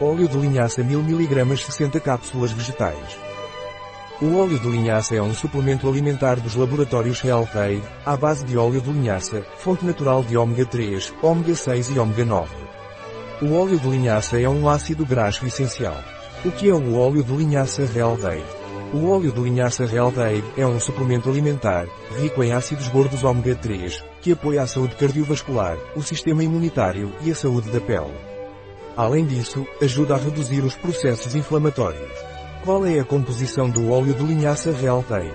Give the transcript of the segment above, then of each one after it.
Óleo de linhaça 1000 mg 60 cápsulas vegetais. O óleo de linhaça é um suplemento alimentar dos laboratórios Health Aid, à base de óleo de linhaça, fonte natural de ômega 3, ômega 6 e ômega 9. O óleo de linhaça é um ácido graxo essencial. O que é o óleo de linhaça Health Aid? O óleo de linhaça Health Aid é um suplemento alimentar, rico em ácidos gordos ômega 3, que apoia a saúde cardiovascular, o sistema imunitário e a saúde da pele. Além disso, ajuda a reduzir os processos inflamatórios. Qual é a composição do óleo de linhaça Health Aid?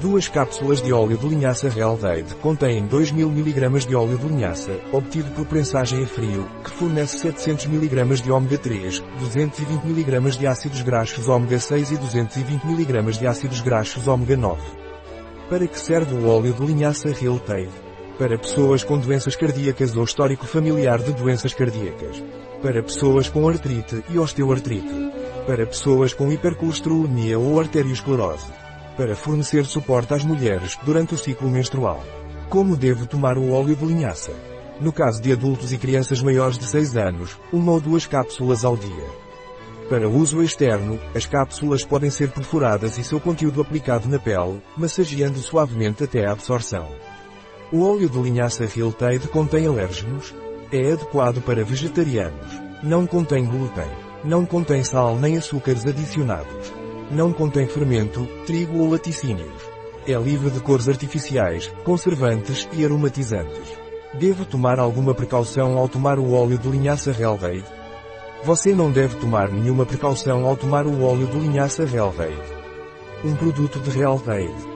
Duas cápsulas de óleo de linhaça Health Aid contêm 2000 mg de óleo de linhaça, obtido por prensagem a frio, que fornece 700 mg de ômega 3, 220 mg de ácidos graxos ômega 6 e 220 mg de ácidos graxos ômega 9. Para que serve o óleo de linhaça Health Aid? Para pessoas com doenças cardíacas ou histórico familiar de doenças cardíacas. Para pessoas com artrite e osteoartrite. Para pessoas com hipercolesterolemia ou arteriosclerose. Para fornecer suporte às mulheres durante o ciclo menstrual. Como devo tomar o óleo de linhaça? No caso de adultos e crianças maiores de 6 anos, uma ou duas cápsulas ao dia. Para uso externo, as cápsulas podem ser perfuradas e seu conteúdo aplicado na pele, massageando suavemente até a absorção. O óleo de linhaça Hiltaid contém alérgenos? É adequado para vegetarianos. Não contém glúten. Não contém sal nem açúcares adicionados. Não contém fermento, trigo ou laticínios. É livre de cores artificiais, conservantes e aromatizantes. Devo tomar alguma precaução ao tomar o óleo de linhaça Helveid? Você não deve tomar nenhuma precaução ao tomar o óleo de linhaça Helveid. Um produto de Helveid.